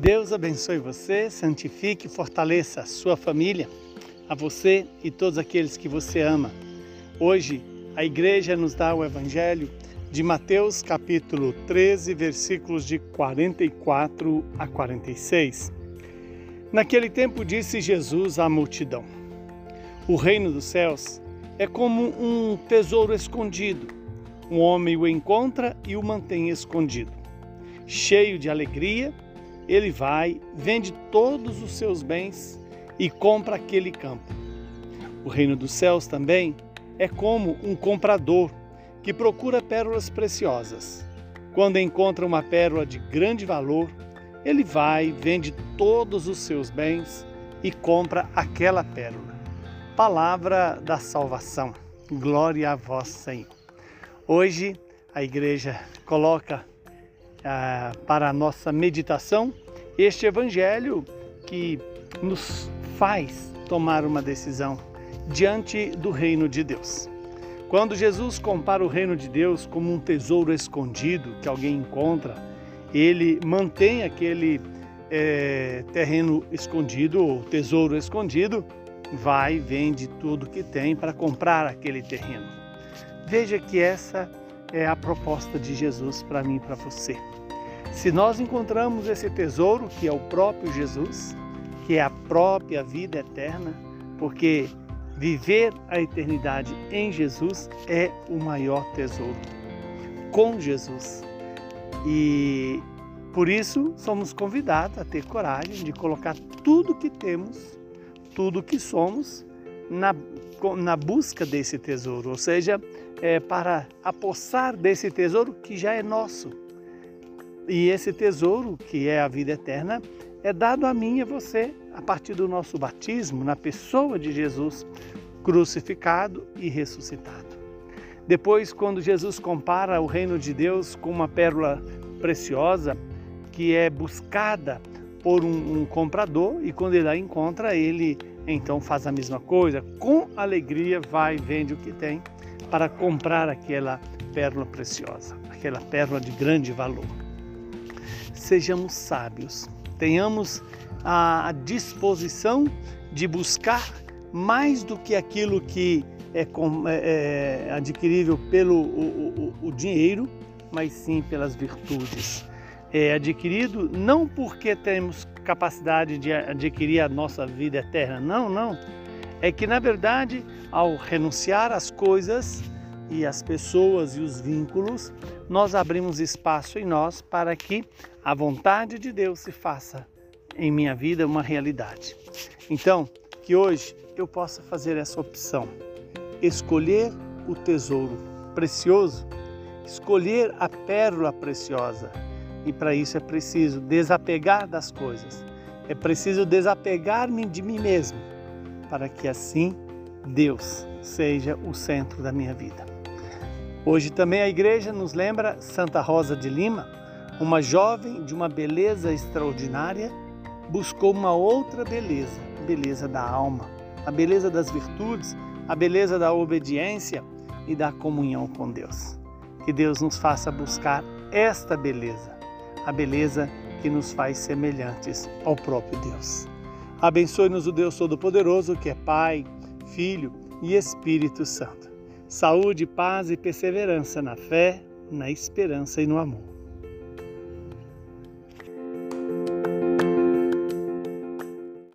Deus abençoe você, santifique e fortaleça a sua família, a você e todos aqueles que você ama. Hoje, a igreja nos dá o evangelho de Mateus capítulo 13, versículos de 44 a 46. Naquele tempo disse Jesus à multidão: O reino dos céus é como um tesouro escondido. Um homem o encontra e o mantém escondido. Cheio de alegria, ele vai, vende todos os seus bens e compra aquele campo. O reino dos céus também é como um comprador que procura pérolas preciosas. Quando encontra uma pérola de grande valor, ele vai, vende todos os seus bens e compra aquela pérola. Palavra da salvação. Glória a vós, Senhor. Hoje a igreja coloca ah, para a nossa meditação este evangelho que nos faz tomar uma decisão diante do reino de Deus. Quando Jesus compara o reino de Deus como um tesouro escondido que alguém encontra, ele mantém aquele é, terreno escondido ou tesouro escondido, vai vende tudo que tem para comprar aquele terreno. Veja que essa é a proposta de Jesus para mim e para você. Se nós encontramos esse tesouro, que é o próprio Jesus, que é a própria vida eterna, porque viver a eternidade em Jesus é o maior tesouro. Com Jesus. E por isso somos convidados a ter coragem de colocar tudo que temos, tudo que somos, na, na busca desse tesouro, ou seja, é, para apossar desse tesouro que já é nosso. E esse tesouro, que é a vida eterna, é dado a mim e a você a partir do nosso batismo na pessoa de Jesus crucificado e ressuscitado. Depois, quando Jesus compara o reino de Deus com uma pérola preciosa que é buscada por um, um comprador e quando ele a encontra, ele então faz a mesma coisa, com alegria vai vende o que tem para comprar aquela pérola preciosa, aquela pérola de grande valor. Sejamos sábios, tenhamos a disposição de buscar mais do que aquilo que é, é, é adquirível pelo o, o, o dinheiro, mas sim pelas virtudes. É adquirido não porque temos capacidade de adquirir a nossa vida eterna, não, não. É que na verdade, ao renunciar às coisas e às pessoas e os vínculos, nós abrimos espaço em nós para que a vontade de Deus se faça em minha vida uma realidade. Então, que hoje eu possa fazer essa opção, escolher o tesouro precioso, escolher a pérola preciosa. E para isso é preciso desapegar das coisas, é preciso desapegar-me de mim mesmo, para que assim Deus seja o centro da minha vida. Hoje também a igreja nos lembra Santa Rosa de Lima, uma jovem de uma beleza extraordinária, buscou uma outra beleza, a beleza da alma, a beleza das virtudes, a beleza da obediência e da comunhão com Deus. Que Deus nos faça buscar esta beleza, a beleza que nos faz semelhantes ao próprio Deus. Abençoe-nos o Deus Todo-Poderoso, que é Pai, Filho e Espírito Santo. Saúde, paz e perseverança na fé, na esperança e no amor.